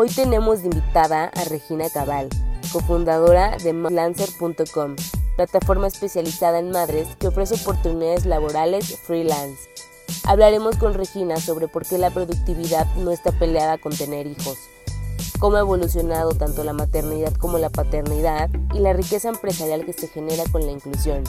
Hoy tenemos de invitada a Regina Cabal, cofundadora de Lancer.com, plataforma especializada en madres que ofrece oportunidades laborales freelance. Hablaremos con Regina sobre por qué la productividad no está peleada con tener hijos cómo ha evolucionado tanto la maternidad como la paternidad y la riqueza empresarial que se genera con la inclusión.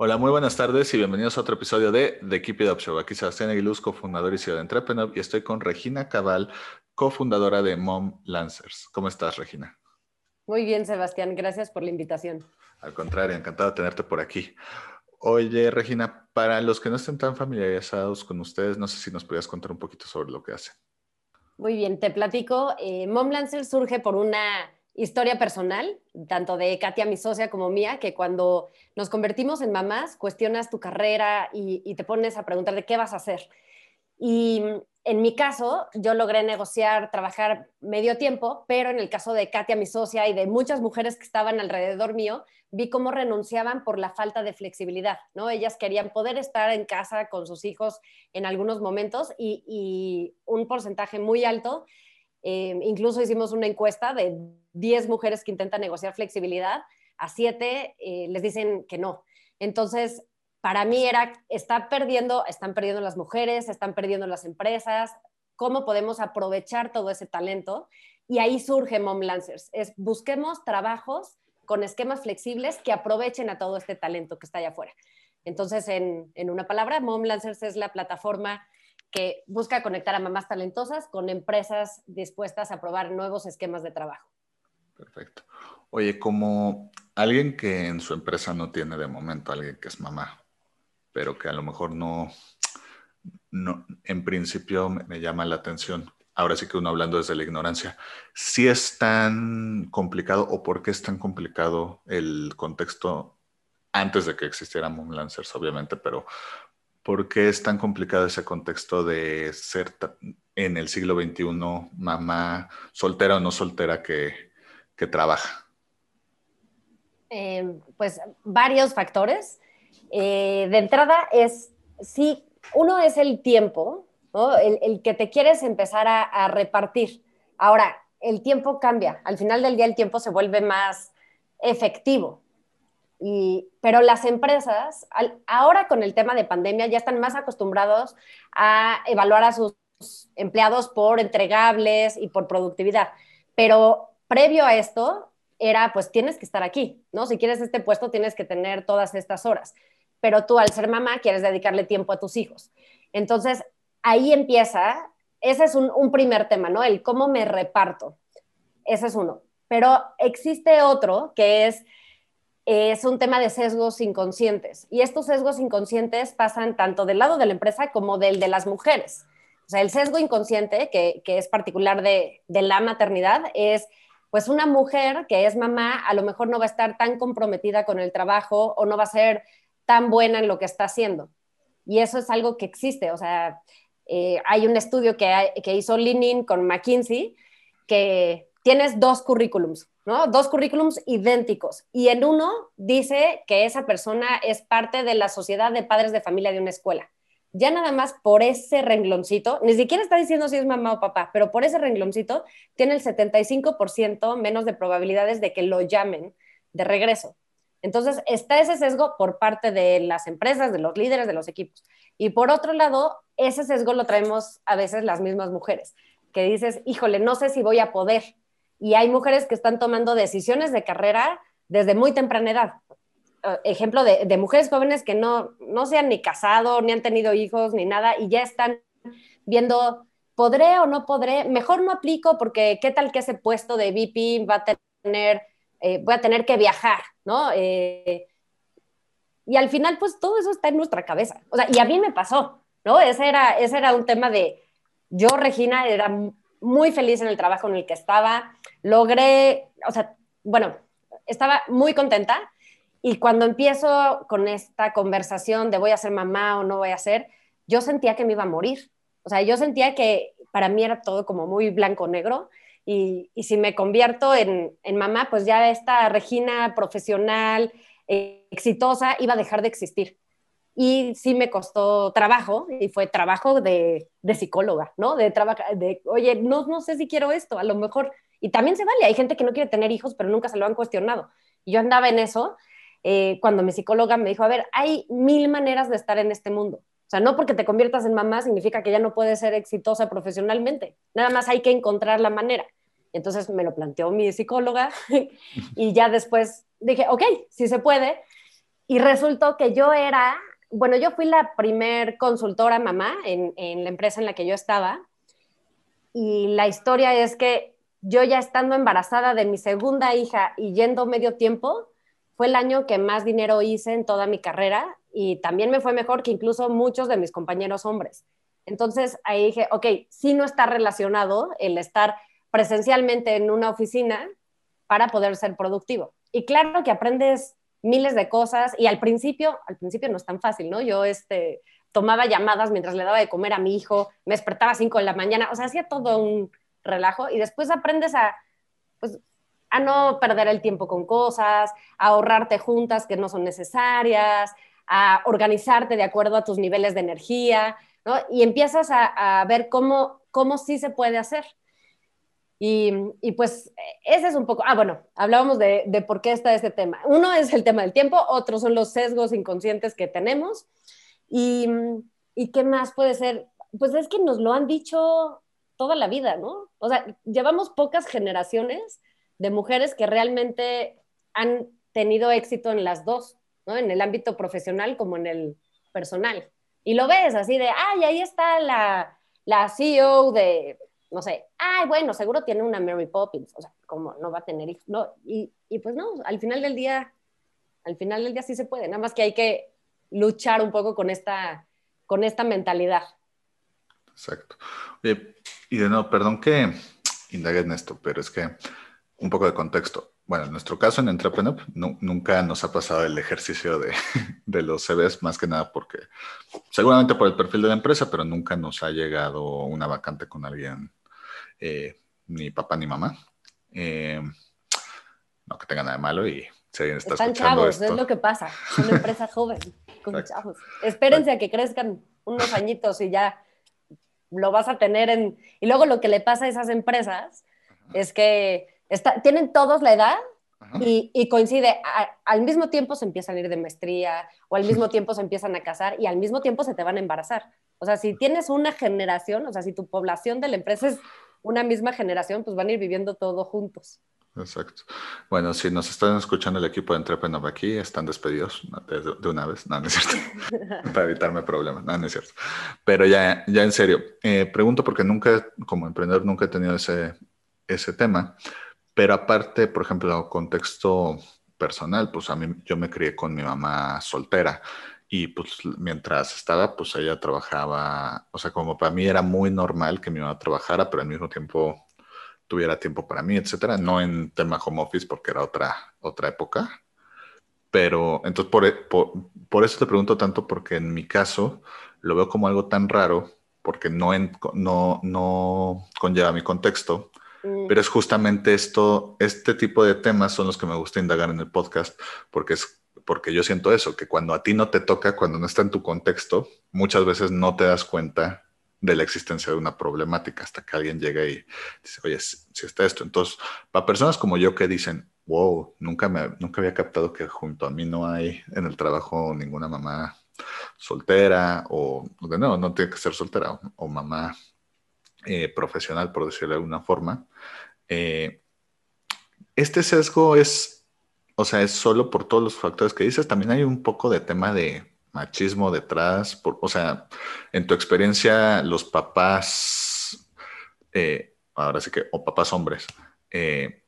Hola, muy buenas tardes y bienvenidos a otro episodio de The Keep It Up Show. Aquí Sebastián Aguiluz, cofundador y CEO de Entrepreneur, y estoy con Regina Cabal, cofundadora de Mom Lancers. ¿Cómo estás, Regina? Muy bien, Sebastián. Gracias por la invitación. Al contrario, encantado de tenerte por aquí. Oye, Regina, para los que no estén tan familiarizados con ustedes, no sé si nos podías contar un poquito sobre lo que hacen. Muy bien, te platico. Eh, Mom Lancer surge por una historia personal, tanto de Katia, mi socia, como mía, que cuando nos convertimos en mamás, cuestionas tu carrera y, te pones a preguntar de qué vas a hacer. Y en mi caso, yo logré negociar, trabajar medio tiempo, pero en el caso de Katia, mi socia, y de muchas mujeres que estaban alrededor mío, vi cómo renunciaban por la falta de flexibilidad, ¿no? Ellas querían poder estar en casa con sus hijos en algunos momentos y, un porcentaje muy alto, eh, incluso hicimos una encuesta de 10 mujeres que intentan negociar flexibilidad, a 7 eh, les dicen que no. Entonces, para mí era, está perdiendo, están perdiendo las mujeres, están perdiendo las empresas, cómo podemos aprovechar todo ese talento. Y ahí surge Mom Lancers, es busquemos trabajos con esquemas flexibles que aprovechen a todo este talento que está allá afuera. Entonces, en, en una palabra, Mom Lancers es la plataforma que busca conectar a mamás talentosas con empresas dispuestas a probar nuevos esquemas de trabajo. Perfecto. Oye, como alguien que en su empresa no tiene de momento alguien que es mamá, pero que a lo mejor no, no en principio me, llama la atención. Ahora sí que uno hablando desde la ignorancia, si es tan complicado o por qué es tan complicado el contexto antes de que existieran Moon Lancers, obviamente, pero ¿por qué es tan complicado ese contexto de ser en el siglo XXI mamá soltera o no soltera que, que trabaja? Eh, pues varios factores. Eh, de entrada es, sí, uno es el tiempo, el, que te quieres empezar a, repartir. Ahora, el tiempo cambia, al final del día el tiempo se vuelve más efectivo. Pero las empresas, ahora con el tema de pandemia, ya están más acostumbrados a evaluar a sus empleados por entregables y por productividad. Pero previo a esto, era pues tienes que estar aquí, ¿no? Si quieres este puesto, tienes que tener todas estas horas pero tú al ser mamá quieres dedicarle tiempo a tus hijos. Entonces, ahí empieza, ese es un, primer tema, ¿no? El cómo me reparto. Ese es uno. Pero existe otro que es, es un tema de sesgos inconscientes. Y estos sesgos inconscientes pasan tanto del lado de la empresa como del de las mujeres. O sea, el sesgo inconsciente, que, es particular de, de la maternidad, es pues una mujer que es mamá a lo mejor no va a estar tan comprometida con el trabajo o no va a ser tan buena en lo que está haciendo. Y eso es algo que existe. O sea, eh, hay un estudio que, que hizo Linin con McKinsey que tienes dos currículums, Dos currículums idénticos. Y en uno dice que esa persona es parte de la sociedad de padres de familia de una escuela. Ya nada más por ese rengloncito, ni siquiera está diciendo si es mamá o papá, pero por ese rengloncito tiene el 75% menos de probabilidades de que lo llamen de regreso. Entonces, está ese sesgo por parte de las empresas, de los líderes, de los equipos. Y por otro lado, ese sesgo lo traemos a veces las mismas mujeres, que dices, híjole, no sé si voy a poder. Y hay mujeres que están tomando decisiones de carrera desde muy temprana edad. eh, ejemplo de, mujeres jóvenes que no, no se han ni casado, ni han tenido hijos, ni nada, y ya están viendo, ¿podré o no podré? Mejor no aplico porque qué tal que ese puesto de VP va a tener, eh, voy a tener que viajar, ¿no? Eh, y al final, pues todo eso está en nuestra cabeza. O sea, y a mí me pasó, ¿no? Ese era, ese era un tema de, yo, Regina, era muy feliz en el trabajo en el que estaba, logré, o sea, bueno, estaba muy contenta y cuando empiezo con esta conversación de voy a ser mamá o no voy a ser, yo sentía que me iba a morir. O sea, yo sentía que para mí era todo como muy blanco-negro y, y, si me convierto en, en, mamá, pues ya esta Regina profesional, eh, exitosa, iba a dejar de existir. Y sí me costó trabajo y fue trabajo de, de psicóloga, ¿no? De, de, oye, no, no sé si quiero esto, a lo mejor. Y también se vale, hay gente que no quiere tener hijos, pero nunca se lo han cuestionado. Y yo andaba en eso eh, cuando mi psicóloga me dijo, a ver, hay mil maneras de estar en este mundo. O sea, no porque te conviertas en mamá significa que ya no puedes ser exitosa profesionalmente. Nada más hay que encontrar la manera. Entonces me lo planteó mi psicóloga y ya después dije, ok, sí se puede. Y resultó que yo era, bueno, yo fui la primer consultora mamá en, en la empresa en la que yo estaba. Y la historia es que yo ya estando embarazada de mi segunda hija y yendo medio tiempo, fue el año que más dinero hice en toda mi carrera y también me fue mejor que incluso muchos de mis compañeros hombres. Entonces ahí dije, ok, sí no está relacionado el estar presencialmente en una oficina para poder ser productivo. Y claro que aprendes miles de cosas y al principio, al principio no es tan fácil, ¿no? Yo este, tomaba llamadas mientras le daba de comer a mi hijo, me despertaba a 5 de la mañana, o sea, hacía todo un relajo y después aprendes a, pues, a no perder el tiempo con cosas, a ahorrarte juntas que no son necesarias, a organizarte de acuerdo a tus niveles de energía, ¿no? Y empiezas a, ver cómo, cómo sí se puede hacer. Y, y, pues ese es un poco, ah, bueno, hablábamos de, de, por qué está este tema. Uno es el tema del tiempo, otros son los sesgos inconscientes que tenemos. Y, y qué más puede ser, pues es que nos lo han dicho toda la vida, ¿no? O sea, llevamos pocas generaciones de mujeres que realmente han tenido éxito en las dos, ¿no? En el ámbito profesional como en el personal. Y lo ves así de, ay, ahí está la, la CEO de, no sé, ay, bueno, seguro tiene una Mary Poppins, o sea, como no va a tener hijos, no, y, y pues no, al final del día, al final del día sí se puede, nada más que hay que luchar un poco con esta, con esta mentalidad. Exacto. y de nuevo, perdón que indague en esto, pero es que un poco de contexto. Bueno, en nuestro caso en Entrepreneur nunca nos ha pasado el ejercicio de, de, los CVs, más que nada porque seguramente por el perfil de la empresa, pero nunca nos ha llegado una vacante con alguien, eh, ni papá ni mamá. Eh, no que tenga nada de malo y si alguien está Están chavos, es lo que pasa. Es una empresa joven, con chavos. Espérense a que crezcan unos añitos y ya lo vas a tener en... Y luego lo que le pasa a esas empresas es que tienen todos la edad y, coincide, al mismo tiempo se empiezan a ir de maestría o al mismo tiempo se empiezan a casar y al mismo tiempo se te van a embarazar. O sea, si tienes una generación, o sea, si tu población de la empresa es una misma generación, pues van a ir viviendo todo juntos. Exacto. Bueno, si nos están escuchando el equipo de Entrepreneur aquí, están despedidos de, una vez. No, no es cierto. Para evitarme problemas. No, no es cierto. Pero ya, ya en serio, eh, pregunto porque nunca, como emprendedor, nunca he tenido ese, ese tema. Pero aparte, por ejemplo, contexto personal, pues a mí yo me crié con mi mamá soltera y pues mientras estaba, pues ella trabajaba, o sea, como para mí era muy normal que mi mamá trabajara, pero al mismo tiempo tuviera tiempo para mí, etcétera, no en tema home office porque era otra, otra época. Pero entonces por, por, por eso te pregunto tanto porque en mi caso lo veo como algo tan raro porque no, en, no, no conlleva mi contexto Mm. Pero es justamente esto, este tipo de temas son los que me gusta indagar en el podcast, porque es porque yo siento eso, que cuando a ti no te toca, cuando no está en tu contexto, muchas veces no te das cuenta de la existencia de una problemática hasta que alguien llega y dice, oye, si está esto. Entonces, para personas como yo que dicen, wow, nunca, me, nunca había captado que junto a mí no hay en el trabajo ninguna mamá soltera o, de nuevo, no tiene que ser soltera o mamá eh, profesional, por decirlo de alguna forma. Eh, este sesgo es o sea, es solo por todos los factores que dices, también hay un poco de tema de machismo detrás, o sea, en tu experiencia, los papás, eh, ahora sí que, o papás hombres, eh,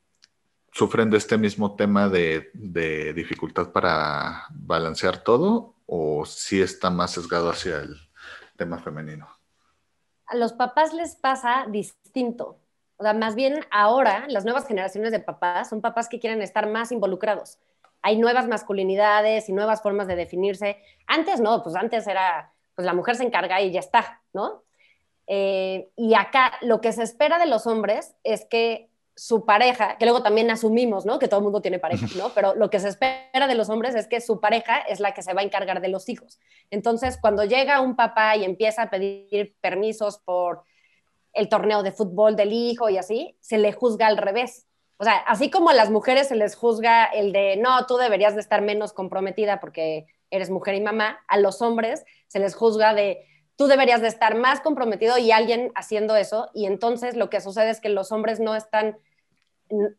sufren de este mismo tema de, de, dificultad para balancear todo o si está más sesgado hacia el tema femenino? A los papás les pasa distinto. O sea, más bien ahora las nuevas generaciones de papás son papás que quieren estar más involucrados. Hay nuevas masculinidades y nuevas formas de definirse. Antes no, pues antes era, pues la mujer se encarga y ya está, ¿no? Eh, y acá lo que se espera de los hombres es que su pareja, que luego también asumimos, ¿no? Que todo el mundo tiene pareja, ¿no? Pero lo que se espera de los hombres es que su pareja es la que se va a encargar de los hijos. Entonces, cuando llega un papá y empieza a pedir permisos por el torneo de fútbol del hijo y así, se le juzga al revés. O sea, así como a las mujeres se les juzga el de, no, tú deberías de estar menos comprometida porque eres mujer y mamá, a los hombres se les juzga de, tú deberías de estar más comprometido y alguien haciendo eso. Y entonces lo que sucede es que los hombres no están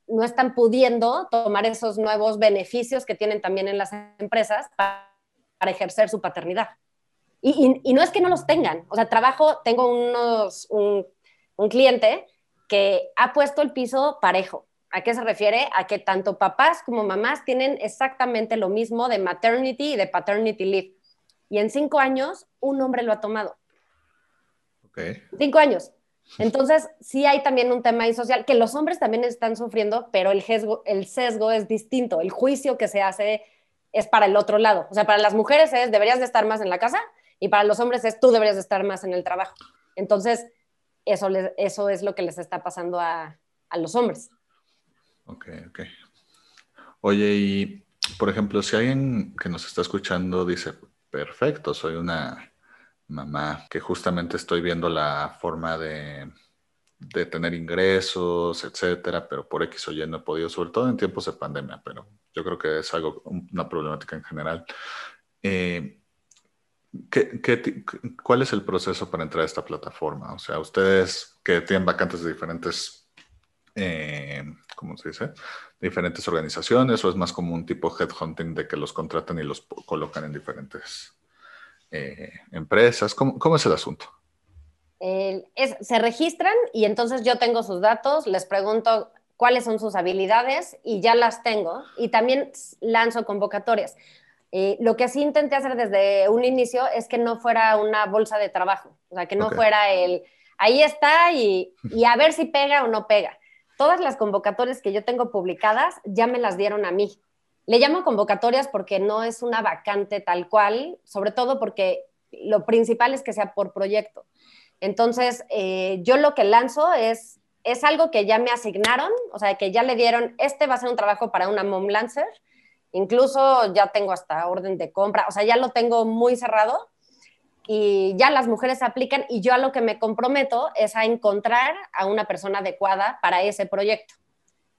no están pudiendo tomar esos nuevos beneficios que tienen también en las empresas para, ejercer su paternidad. Y, no es que no los tengan, o sea, trabajo, tengo unos, un, cliente que ha puesto el piso parejo. ¿A qué se refiere? A que tanto papás como mamás tienen exactamente lo mismo de maternity y de paternity leave. Y en cinco años, un hombre lo ha tomado. Okay. Cinco años. Entonces, sí hay también un tema ahí social que los hombres también están sufriendo, pero el sesgo, el sesgo es distinto. El juicio que se hace es para el otro lado. O sea, para las mujeres es deberías de estar más en la casa y para los hombres es tú deberías de estar más en el trabajo. Entonces, eso, eso es lo que les está pasando a, a los hombres. Ok, ok. Oye, y por ejemplo, si alguien que nos está escuchando dice, perfecto, soy una mamá, que justamente estoy viendo la forma de, de tener ingresos, etcétera, pero por X o Y no he podido, sobre todo en tiempos de pandemia, pero yo creo que es algo, una problemática en general. Eh, ¿qué, qué, cuál es el proceso para entrar a esta plataforma? O sea, ustedes que tienen vacantes de diferentes, eh, ¿cómo se dice? diferentes organizaciones o es más como un tipo headhunting de que los contratan y los colocan en diferentes eh, empresas? ¿Cómo, ¿Cómo, es el asunto? se registran y entonces yo tengo sus datos, les pregunto cuáles son sus habilidades y ya las tengo y también lanzo convocatorias. Eh, lo que sí intenté hacer desde un inicio es que no fuera una bolsa de trabajo, o sea, que no fuera el, ahí está y, y, a ver si pega o no pega. Todas las convocatorias que yo tengo publicadas ya me las dieron a mí. Le llamo convocatorias porque no es una vacante tal cual, sobre todo porque lo principal es que sea por proyecto. Entonces, eh, yo lo que lanzo es, es algo que ya me asignaron, o sea, que ya le dieron, este va a ser un trabajo para una Mom Lancer, incluso ya tengo hasta orden de compra, o sea, ya lo tengo muy cerrado y ya las mujeres aplican y yo a lo que me comprometo es a encontrar a una persona adecuada para ese proyecto.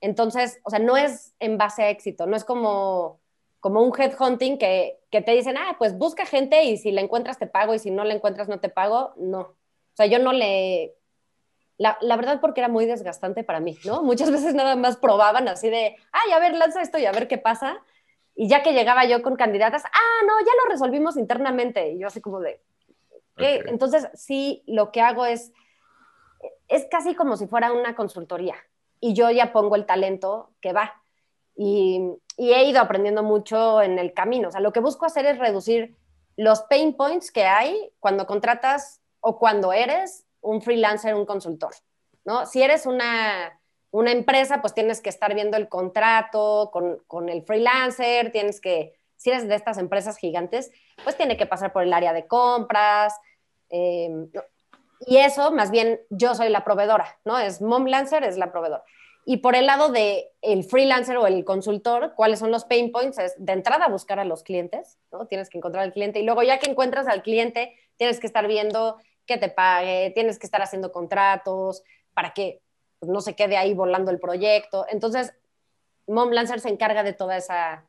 Entonces, o sea, no es en base a éxito, no es como, como un headhunting que, que te dicen, ah, pues busca gente y si la encuentras te pago y si no la encuentras no te pago. No. O sea, yo no le... La, la, verdad porque era muy desgastante para mí, ¿no? Muchas veces nada más probaban así de, ay, a ver, lanza esto y a ver qué pasa. Y ya que llegaba yo con candidatas, ah, no, ya lo resolvimos internamente. Y yo así como de, ¿qué? Entonces, sí, lo que hago es, es casi como si fuera una consultoría y yo ya pongo el talento que va. Y, he ido aprendiendo mucho en el camino. O sea, lo que busco hacer es reducir los pain points que hay cuando contratas o cuando eres un freelancer, un consultor. ¿no? Si eres una, una empresa, pues tienes que estar viendo el contrato con, con, el freelancer, tienes que, si eres de estas empresas gigantes, pues tiene que pasar por el área de compras. Eh, y eso, más bien, yo soy la proveedora, ¿no? Es Mom Lancer, es la proveedora. Y por el lado de el freelancer o el consultor, ¿cuáles son los pain points? Es de entrada buscar a los clientes, ¿no? Tienes que encontrar al cliente y luego ya que encuentras al cliente, tienes que estar viendo que te pague, tienes que estar haciendo contratos para que pues, no se quede ahí volando el proyecto. Entonces, Mom Lancer se encarga de toda esa,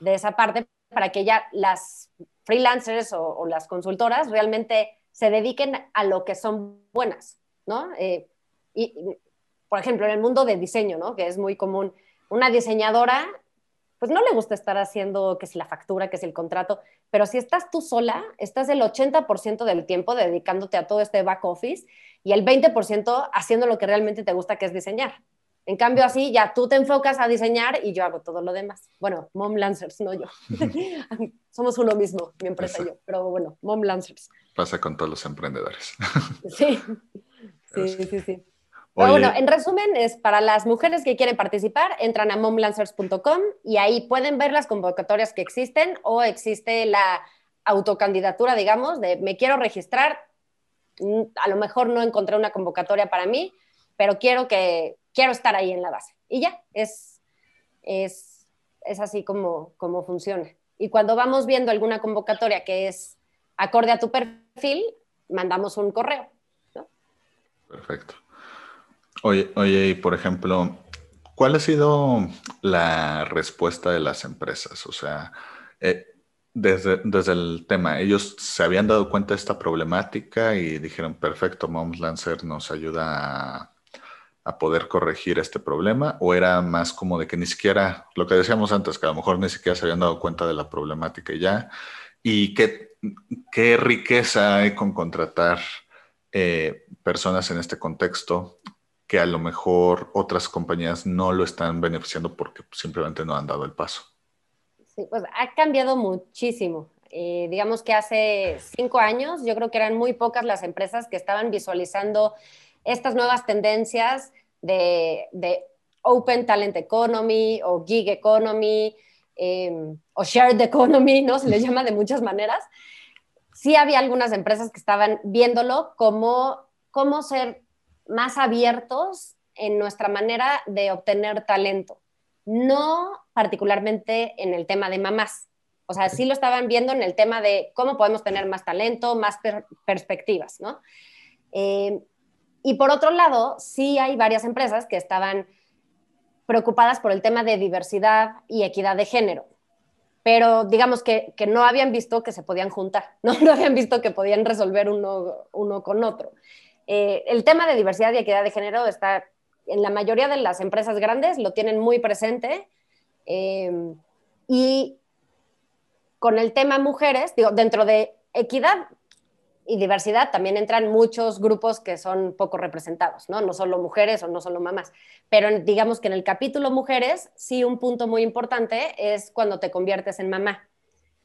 de esa parte para que ya las freelancers o, las consultoras realmente se dediquen a lo que son buenas, ¿no? Eh, y, por ejemplo, en el mundo de diseño, ¿no? Que es muy común. Una diseñadora pues no le gusta estar haciendo que si la factura, que si el contrato, pero si estás tú sola, estás el 80% del tiempo dedicándote a todo este back office y el 20% haciendo lo que realmente te gusta, que es diseñar. En cambio, así ya tú te enfocas a diseñar y yo hago todo lo demás. Bueno, Mom Lancers, no yo. Somos uno mismo, mi empresa y yo. Pero bueno, Mom Lancers. Pasa con todos los emprendedores. sí, sí, sí, sí. Pero bueno, en resumen, es para las mujeres que quieren participar, entran a momlancers.com y ahí pueden ver las convocatorias que existen o existe la autocandidatura, digamos, de me quiero registrar. Mm, a lo mejor no encontré una convocatoria para mí, pero quiero que quiero estar ahí en la base. Y ya, es, es, es así como, como funciona. Y cuando vamos viendo alguna convocatoria que es acorde a tu perfil, mandamos un correo. Perfecto. Oye, oye, y por ejemplo, ¿cuál ha sido la respuesta de las empresas? O sea, eh, desde, desde el tema, ellos se habían dado cuenta de esta problemática y dijeron, perfecto, Moms Lancer nos ayuda a a poder corregir este problema o era más como de que ni siquiera, lo que decíamos antes, que a lo mejor ni siquiera se habían dado cuenta de la problemática ya y qué, qué riqueza hay con contratar eh, personas en este contexto que a lo mejor otras compañías no lo están beneficiando porque simplemente no han dado el paso. Sí, pues ha cambiado muchísimo. Eh, digamos que hace cinco años yo creo que eran muy pocas las empresas que estaban visualizando estas nuevas tendencias de, Open Talent Economy o Gig Economy em, o Shared Economy, ¿no? Se le llama de muchas maneras. Sí había algunas empresas que estaban viéndolo como cómo ser más abiertos en nuestra manera de obtener talento, no particularmente en el tema de mamás. O sea, sí lo estaban viendo en el tema de cómo podemos tener más talento, más perspectivas, ¿no? Em, y por otro lado, sí hay varias empresas que estaban preocupadas por el tema de diversidad y equidad de género, pero digamos que, no habían visto que se podían juntar, no, no habían visto que podían resolver uno, uno con otro. Eh, el tema de diversidad y equidad de género está en la mayoría de las empresas grandes, lo tienen muy presente. Eh, y con el tema mujeres, digo, dentro de equidad y diversidad también entran muchos grupos que son poco representados, ¿no? No solo mujeres o no solo mamás. Pero digamos que en el capítulo mujeres, sí un punto muy importante es cuando te conviertes en mamá.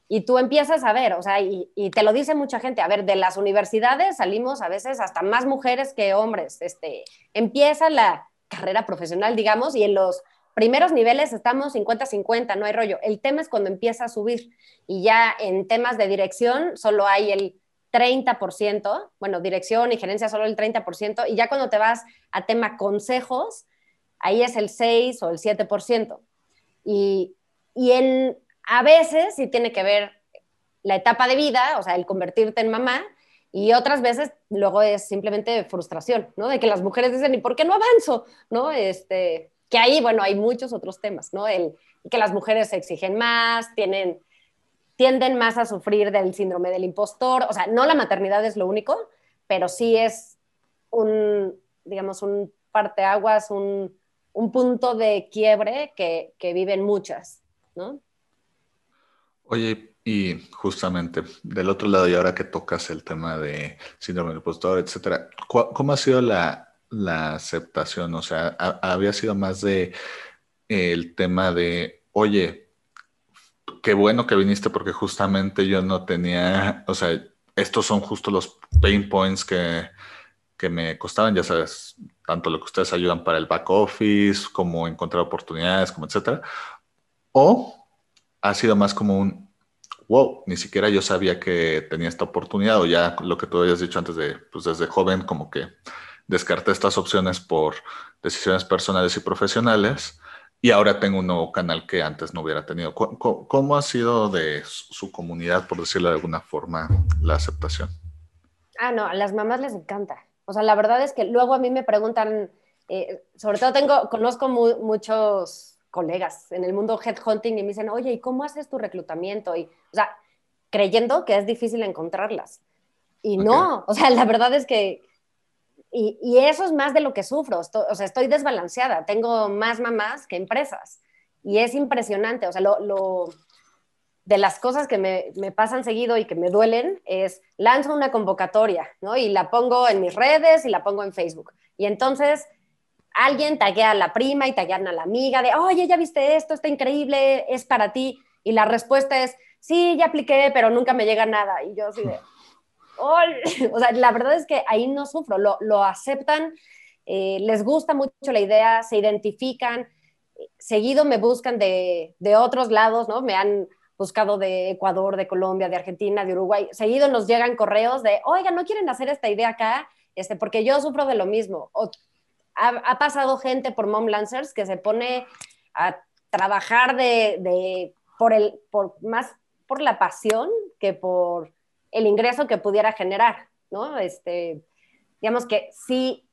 Y tú empiezas a ver, o sea, y, te lo dice mucha gente, a ver, de las universidades salimos a veces hasta más mujeres que hombres. Este, empieza la carrera profesional, digamos, y en los primeros niveles estamos 50-50, no hay rollo. El tema es cuando empieza a subir y ya en temas de dirección solo hay el 30%, bueno, dirección y gerencia solo el 30%, y ya cuando te vas a tema consejos, ahí es el 6 o el 7%. Y, y en, a veces sí tiene que ver la etapa de vida, o sea, el convertirte en mamá, y otras veces luego es simplemente frustración, ¿no? De que las mujeres dicen, ¿y por qué no avanzo? ¿No? Este, que ahí, bueno, hay muchos otros temas, ¿no? El, que las mujeres se exigen más, tienen tienden más a sufrir del síndrome del impostor. O sea, no la maternidad es lo único, pero sí es un, digamos, un parteaguas, un, un punto de quiebre que, que viven muchas, ¿no? Oye, y justamente del otro lado, y ahora que tocas el tema de síndrome del impostor, etcétera, ¿cómo ha sido la, la aceptación? O sea, ¿había sido más de el tema de, oye, qué bueno que viniste porque justamente yo no tenía, o sea, estos son justo los pain points que, que me costaban, ya sabes, tanto lo que ustedes ayudan para el back office, como encontrar oportunidades, como etcétera. O ha sido más como un, wow, ni siquiera yo sabía que tenía esta oportunidad, o ya lo que tú habías dicho antes de, pues desde joven, como que descarté estas opciones por decisiones personales y profesionales y ahora tengo un nuevo canal que antes no hubiera tenido. ¿Cómo, ha sido de su comunidad, por decirlo de alguna forma, la aceptación? Ah, no, a las mamás les encanta. O sea, la verdad es que luego a mí me preguntan, eh, sobre todo tengo, conozco muchos colegas en el mundo headhunting y me dicen, oye, ¿y cómo haces tu reclutamiento? Y, o sea, creyendo que es difícil encontrarlas. Y no, o sea, la verdad es que y, eso es más de lo que sufro, o sea, estoy desbalanceada, tengo más mamás que empresas. y es impresionante, o sea, lo, de las cosas que me, me, pasan seguido y que me duelen es lanzo una convocatoria, ¿no? Y la pongo en mis redes y la pongo en Facebook. Y entonces alguien taguea a la prima y taguean a la amiga de, oye, ya viste esto, está increíble, es para ti. Y la respuesta es, sí, ya apliqué, pero nunca me llega nada. Y yo así de, o sea, la verdad es que ahí no sufro, lo, lo aceptan, eh, les gusta mucho la idea, se identifican, seguido me buscan de, de, otros lados, ¿no? Me han buscado de Ecuador, de Colombia, de Argentina, de Uruguay, seguido nos llegan correos de, oiga, ¿no quieren hacer esta idea acá? Este, porque yo sufro de lo mismo. O, ha, pasado gente por Mom Lancers que se pone a trabajar de, por, el, por más por la pasión que por el ingreso que pudiera generar, ¿no? Este, digamos que sí,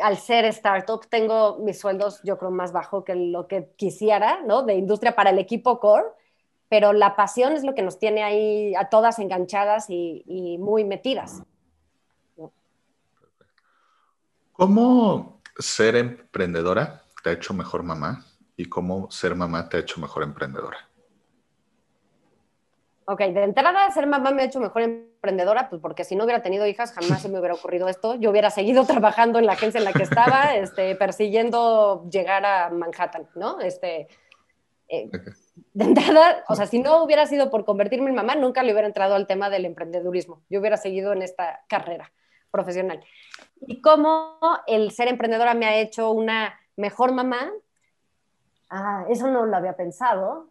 al ser startup tengo mis sueldos yo creo más bajo que lo que quisiera, ¿no? De industria para el equipo core, pero la pasión es lo que nos tiene ahí a todas enganchadas y, muy metidas. ¿Cómo ser emprendedora te ha hecho mejor mamá y cómo ser mamá te ha hecho mejor emprendedora? Ok, de entrada, ser mamá me ha hecho mejor emprendedora, pues porque si no hubiera tenido hijas, jamás se me hubiera ocurrido esto. Yo hubiera seguido trabajando en la agencia en la que estaba, este, persiguiendo llegar a Manhattan, ¿no? Este, eh, de entrada, o sea, si no hubiera sido por convertirme en mamá, nunca le hubiera entrado al tema del emprendedurismo. Yo hubiera seguido en esta carrera profesional. Y cómo el ser emprendedora me ha hecho una mejor mamá, ah, eso no lo había pensado.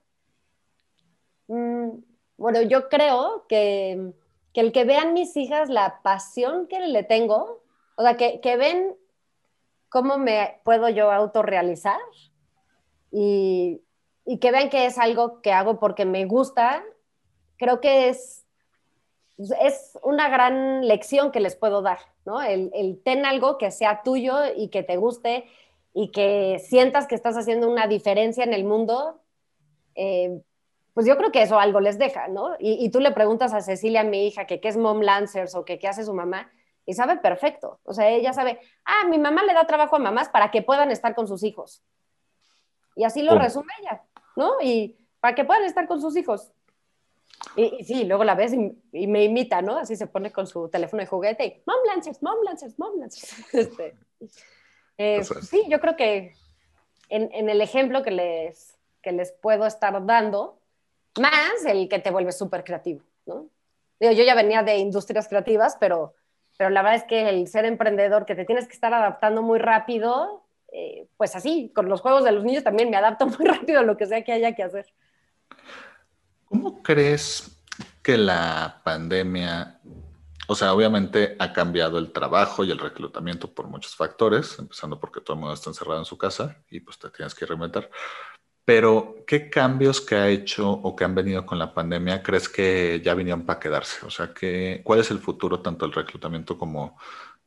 Mm, bueno, yo creo que, el que vean mis hijas la pasión que le tengo, o sea, que, ven cómo me puedo yo autorrealizar y, y que vean que es algo que hago porque me gusta, creo que es, es una gran lección que les puedo dar, ¿no? El, el ten algo que sea tuyo y que te guste y que sientas que estás haciendo una diferencia en el mundo. Eh, pues yo creo que eso algo les deja, ¿no? Y, tú le preguntas a Cecilia, mi hija, que qué es Mom Lancers o que qué hace su mamá, y sabe perfecto. O sea, ella sabe, ah, mi mamá le da trabajo a mamás para que puedan estar con sus hijos. Y así lo resume ella, ¿no? Y para que puedan estar con sus hijos. Y, sí, luego la ves y, me imita, ¿no? Así se pone con su teléfono de juguete y, Mom Lancers, Mom Lancers, Mom Lancers. Este, eh, sí, yo creo que en, en, el ejemplo que les, que les puedo estar dando, más el que te vuelve súper creativo, ¿no? Digo, yo ya venía de industrias creativas, pero, pero la verdad es que el ser emprendedor, que te tienes que estar adaptando muy rápido, eh, pues así, con los juegos de los niños también me adapto muy rápido a lo que sea que haya que hacer. ¿Cómo crees que la pandemia, o sea, obviamente ha cambiado el trabajo y el reclutamiento por muchos factores, empezando porque todo el mundo está encerrado en su casa y pues te tienes que reinventar. Pero, ¿qué cambios que ha hecho o que han venido con la pandemia crees que ya vinieron para quedarse? O sea, ¿cuál es el futuro tanto del reclutamiento como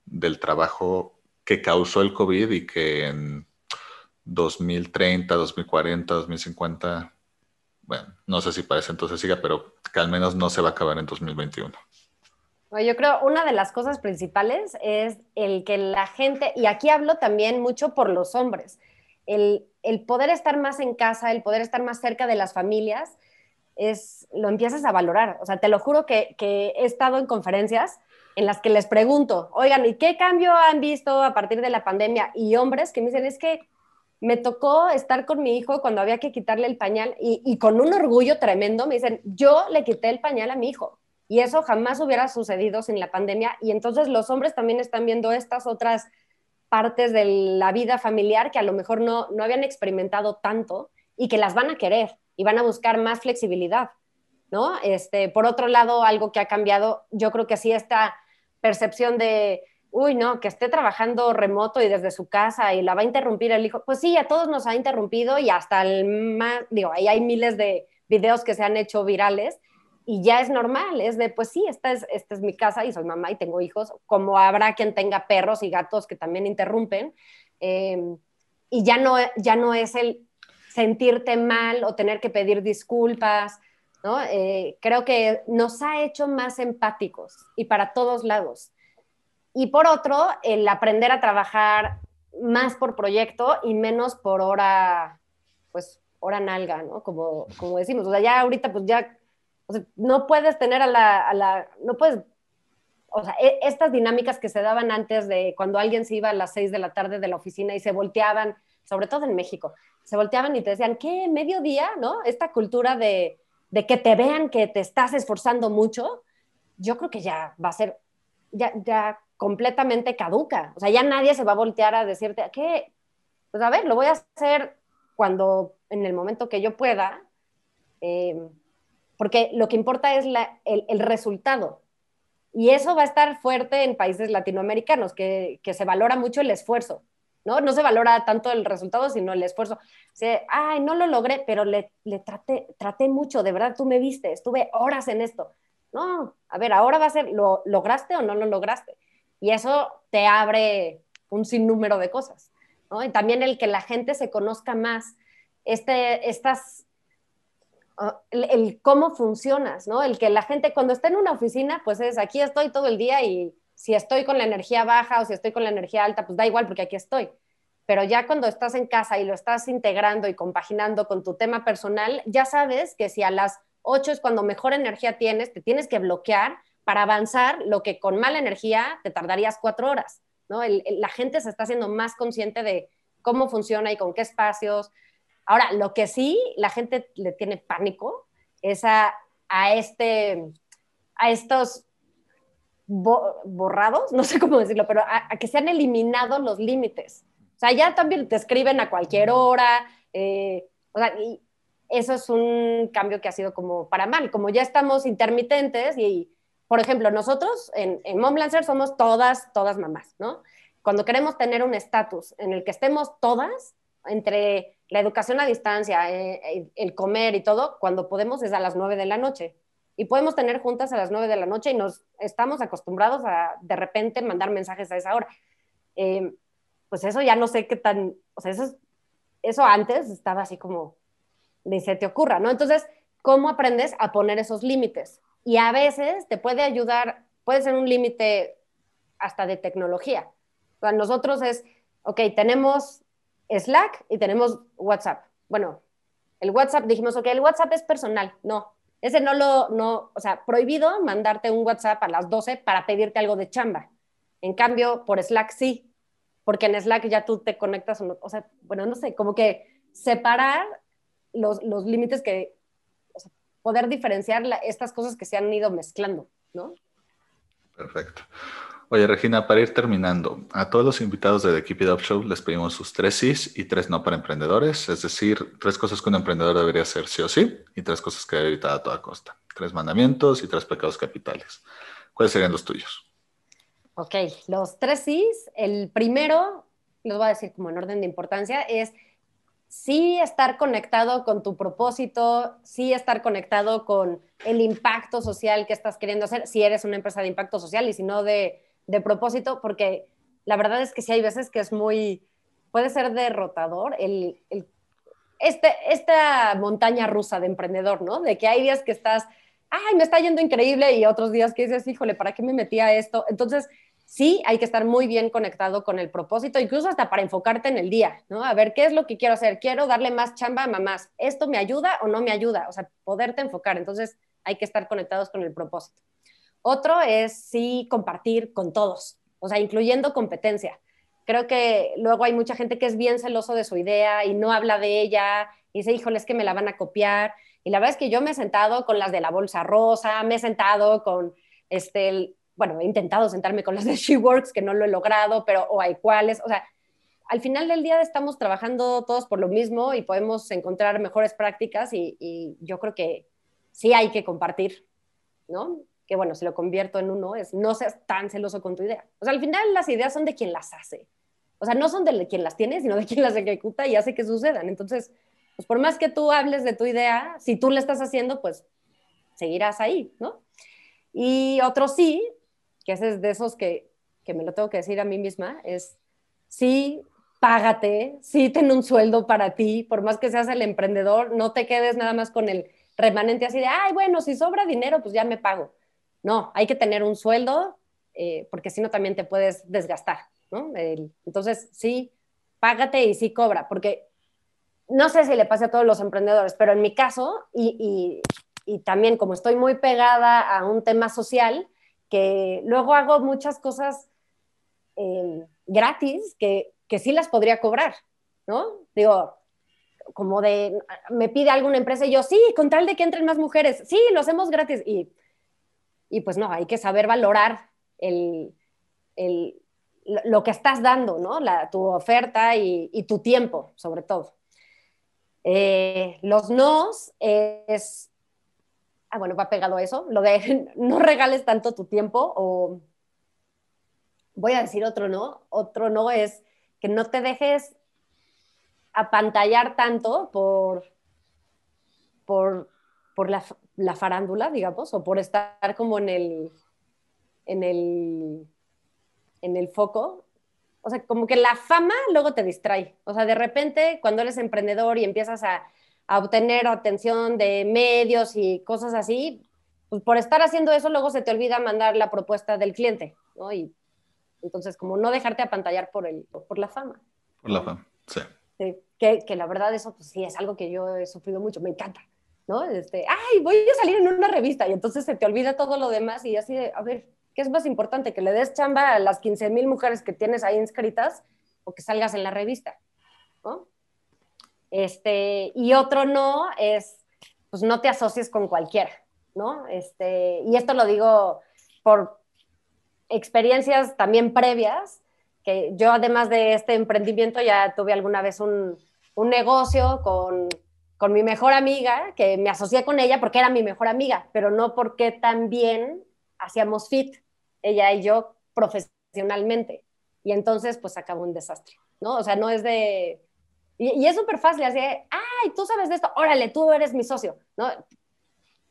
del trabajo que causó el COVID y que en 2030, 2040, 2050, bueno, no sé si para ese entonces siga, pero que al menos no se va a acabar en 2021? Yo creo una de las cosas principales es el que la gente, y aquí hablo también mucho por los hombres, el, poder estar más en casa, el poder estar más cerca de las familias, es, lo empiezas a valorar. O sea, te lo juro que, he estado en conferencias en las que les pregunto, oigan, ¿y qué cambio han visto a partir de la pandemia? Y hombres que me dicen, es que me tocó estar con mi hijo cuando había que quitarle el pañal y, con un orgullo tremendo me dicen, yo le quité el pañal a mi hijo y eso jamás hubiera sucedido sin la pandemia y entonces los hombres también están viendo estas otras partes de la vida familiar que a lo mejor no, no habían experimentado tanto y que las van a querer y van a buscar más flexibilidad, ¿no? Este, por otro lado, algo que ha cambiado, yo creo que sí esta percepción de, uy, no, que esté trabajando remoto y desde su casa y la va a interrumpir el hijo, pues sí, a todos nos ha interrumpido y hasta el más, digo, ahí hay miles de videos que se han hecho virales y ya es normal, es de, pues sí, esta es, esta es mi casa y soy mamá y tengo hijos, como habrá quien tenga perros y gatos que también interrumpen, em, y ya no, ya no es el sentirte mal o tener que pedir disculpas, ¿no? Eh, creo que nos ha hecho más empáticos y para todos lados. Y por otro, el aprender a trabajar más por proyecto y menos por hora pues, hora nalga, ¿no? Como, como decimos, o sea, ya ahorita, pues ya, o sea, no puedes tener a la, a la, no puedes, o sea, e, estas dinámicas que se daban antes de cuando alguien se iba a las seis de la tarde de la oficina y se volteaban, sobre todo en México, se volteaban y te decían, ¿qué? ¿Mediodía? ¿No? Esta cultura de, de que te vean que te estás esforzando mucho, yo creo que ya va a ser, ya, ya completamente caduca. O sea, ya nadie se va a voltear a decirte, ¿qué? Pues a ver, lo voy a hacer cuando, en el momento que yo pueda, eh, porque lo que importa es el, resultado. Y eso va a estar fuerte en países latinoamericanos, que, que, se valora mucho el esfuerzo, ¿no? No se valora tanto el resultado, sino el esfuerzo. O ay, no lo logré, pero le, le traté, traté mucho, de verdad, tú me viste, estuve horas en esto. No, a ver, ahora va a ser, ¿lo lograste o no lo lograste? Y eso te abre un sinnúmero de cosas. ¿no? Y también el que la gente se conozca más, este, estas, el, el, cómo funcionas, ¿no? El que la gente cuando está en una oficina, pues es aquí estoy todo el día y si estoy con la energía baja o si estoy con la energía alta, pues da igual porque aquí estoy. Pero ya cuando estás en casa y lo estás integrando y compaginando con tu tema personal, ya sabes que si a las 8 es cuando mejor energía tienes, te tienes que bloquear para avanzar lo que con mala energía te tardarías cuatro horas. ¿no? El, el, la gente se está haciendo más consciente de cómo funciona y con qué espacios. Ahora, lo que sí la gente le tiene pánico es a, a este, a estos bo borrados, no sé cómo decirlo, pero a, a, que se han eliminado los límites. O sea, ya también te escriben a cualquier hora, eh, o sea, y eso es un cambio que ha sido como para mal, como ya estamos intermitentes y por ejemplo, nosotros en, en somos todas, todas mamás, ¿no? Cuando queremos tener un estatus en el que estemos todas, entre la educación a distancia, eh, el comer y todo, cuando podemos es a las 9 de la noche. Y podemos tener juntas a las 9 de la noche y nos estamos acostumbrados a de repente mandar mensajes a esa hora. Eh, pues eso ya no sé qué tan, o sea, eso, eso antes estaba así como, ni se te ocurra, ¿no? Entonces, ¿cómo aprendes a poner esos límites? Y a veces te puede ayudar, puede ser un límite hasta de tecnología. Para nosotros es, ok, tenemos Slack y tenemos WhatsApp. Bueno, el WhatsApp dijimos, ok, el WhatsApp es personal. No, ese no lo, no, o sea, prohibido mandarte un WhatsApp a las 12 para pedirte algo de chamba. En cambio, por Slack sí, porque en Slack ya tú te conectas, o sea, bueno, no sé, como que separar los, los límites que, poder diferenciar la, estas cosas que se han ido mezclando, ¿no? Perfecto. Oye, Regina, para ir terminando, a todos los invitados de The Keep It Up Show les pedimos sus tres sís y tres no para emprendedores, es decir, tres cosas que un emprendedor debería hacer sí o sí y tres cosas que debe evitar a toda costa. Tres mandamientos y tres pecados capitales. ¿Cuáles serían los tuyos? Ok, los tres sís. El primero, los voy a decir como en orden de importancia, es sí estar conectado con tu propósito, sí estar conectado con el impacto social que estás queriendo hacer, si eres una empresa de impacto social y si no de, de propósito, porque la verdad es que sí hay veces que es muy, puede ser derrotador el, el, este, esta montaña rusa de emprendedor, ¿no? De que hay días que estás, ay, me está yendo increíble y otros días que dices, híjole, ¿para qué me metí a esto? Entonces, sí hay que estar muy bien conectado con el propósito, incluso hasta para enfocarte en el día, ¿no? A ver, ¿qué es lo que quiero hacer? Quiero darle más chamba a mamás. ¿Esto me ayuda o no me ayuda? O sea, poderte enfocar. Entonces, hay que estar conectados con el propósito. Otro es sí compartir con todos, o sea, incluyendo competencia. Creo que luego hay mucha gente que es bien celoso de su idea y no habla de ella y dice, híjole, es que me la van a copiar. Y la verdad es que yo me he sentado con las de la bolsa rosa, me he sentado con este, bueno, he intentado sentarme con las de SheWorks, que no lo he logrado, pero o hay cuáles, o sea, al final del día estamos trabajando todos por lo mismo y podemos encontrar mejores prácticas y, y, yo creo que sí hay que compartir, ¿no? Que bueno, si lo convierto en uno es no seas tan celoso con tu idea. O sea, al final las ideas son de quien las hace. O sea, no son de quien las tiene, sino de quien las ejecuta y hace que sucedan. Entonces, pues por más que tú hables de tu idea, si tú la estás haciendo, pues seguirás ahí, ¿no? Y otro sí que es de esos que, que me lo tengo que decir a mí misma, es sí, págate, sí, ten un sueldo para ti, por más que seas el emprendedor, no te quedes nada más con el remanente así de, ay, bueno, si sobra dinero, pues ya me pago. No, hay que tener un sueldo, eh, porque si no también te puedes desgastar, ¿no? Entonces, sí, págate y sí cobra, porque no sé si le pasa a todos los emprendedores, pero en mi caso, y, también como estoy muy pegada a un tema social, que luego hago muchas cosas eh, gratis que, que sí las podría cobrar, ¿no? Digo, como de, me pide alguna empresa y yo, sí, con tal de que entren más mujeres, sí, lo hacemos gratis. Y, y pues no, hay que saber valorar el, el, lo que estás dando, ¿no? La, tu oferta y, y, tu tiempo, sobre todo. Eh, los nos es, ah, bueno, va pegado a eso, lo de no regales tanto tu tiempo o, voy a decir otro no, otro no es que no te dejes apantallar tanto por, por, por la, la, farándula, digamos, o por estar como en el, en el, en el foco. O sea, como que la fama luego te distrae. O sea, de repente cuando eres emprendedor y empiezas a, a obtener atención de medios y cosas así, pues por estar haciendo eso luego se te olvida mandar la propuesta del cliente, ¿no? Y entonces, como no dejarte apantallar por, el, por la fama. Por la fama, sí que, que, la verdad eso pues sí es algo que yo he sufrido mucho, me encanta, ¿no? Este, ay, voy a salir en una revista y entonces se te olvida todo lo demás y así de, a ver, ¿qué es más importante? ¿Que le des chamba a las 15 mil mujeres que tienes ahí inscritas o que salgas en la revista? ¿no? Este, y otro no es, pues no te asocies con cualquiera, ¿no? Este, y esto lo digo por experiencias también previas, yo además de este emprendimiento ya tuve alguna vez un, un negocio con, con, mi mejor amiga, que me asocié con ella porque era mi mejor amiga, pero no porque también hacíamos fit, ella y yo profesionalmente. Y entonces pues acabó un desastre, ¿no? O sea, no es de... Y, es súper fácil, así ay, tú sabes de esto, órale, tú eres mi socio, ¿no?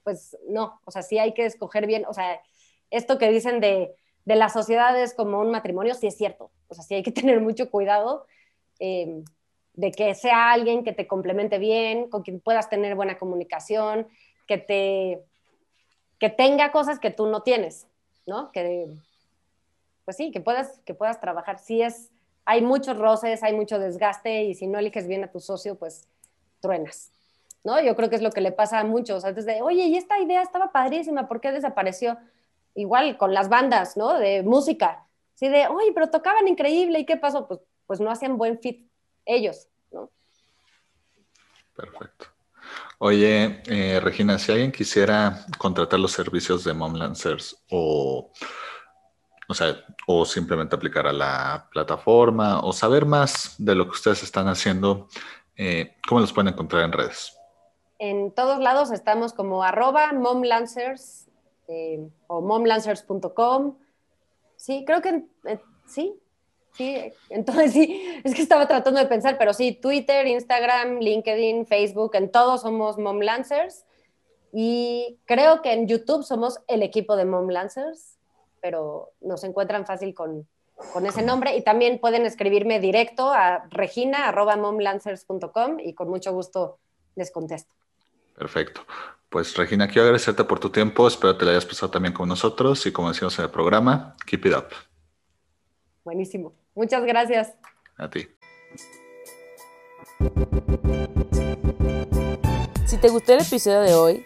Pues no, o sea, sí hay que escoger bien, o sea, esto que dicen de de las sociedades como un matrimonio, sí es cierto. O sea, sí hay que tener mucho cuidado eh, de que sea alguien que te complemente bien, con quien puedas tener buena comunicación, que te que tenga cosas que tú no tienes, ¿no? Que pues sí, que puedas que puedas trabajar. Sí es hay muchos roces, hay mucho desgaste y si no eliges bien a tu socio, pues truenas. ¿No? Yo creo que es lo que le pasa a muchos, antes de, oye, y esta idea estaba padrísima, ¿por qué desapareció? igual con las bandas, ¿no? De música. Sí, de, oye, pero tocaban increíble, ¿y qué pasó? Pues, pues no hacían buen fit ellos, ¿no? Perfecto. Oye, eh, Regina, si alguien quisiera contratar los servicios de Mom Lancers o, o, sea, o simplemente aplicar a la plataforma o saber más de lo que ustedes están haciendo, eh, ¿cómo los pueden encontrar en redes? En todos lados estamos como arroba momlancers eh, o momlancers.com. Sí, creo que eh, sí, sí, entonces sí, es que estaba tratando de pensar, pero sí, Twitter, Instagram, LinkedIn, Facebook, en todos somos Momlancers. Y creo que en YouTube somos el equipo de Momlancers, pero nos encuentran fácil con, con ese nombre. Y también pueden escribirme directo a regina.momlancers.com y con mucho gusto les contesto. Perfecto. Pues Regina, quiero agradecerte por tu tiempo. Espero te la hayas pasado también con nosotros y como decimos en el programa, keep it up. Buenísimo. Muchas gracias. A ti. Si te gustó el episodio de hoy,